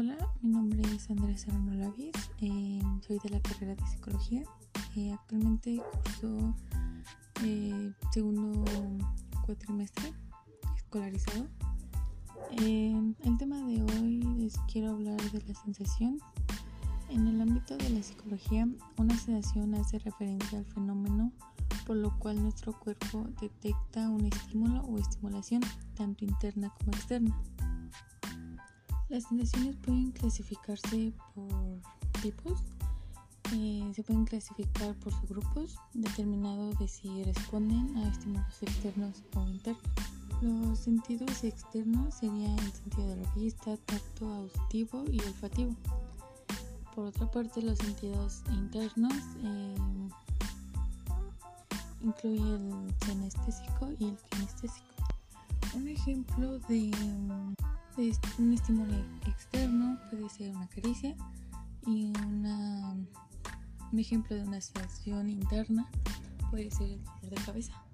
es Andrea Serrano eh, soy de la carrera de psicología. Eh, actualmente curso eh, segundo cuatrimestre escolarizado. el tema de hoy les quiero hablar de la sensación. En el ámbito de la psicología, una sensación hace referencia al fenómeno por lo cual nuestro cuerpo detecta un estímulo o estimulación, tanto interna como externa. Las sensaciones pueden clasificarse por tipos, eh, se pueden clasificar por subgrupos determinados de si responden a estímulos externos o internos. Los sentidos externos serían el sentido de la vista, tacto, auditivo y olfativo. Por otra parte, los sentidos internos eh, incluyen el senestésico y el kinestésico. Un ejemplo de un estímulo externo puede ser una caricia y una, un ejemplo de una sensación interna puede ser el dolor de cabeza.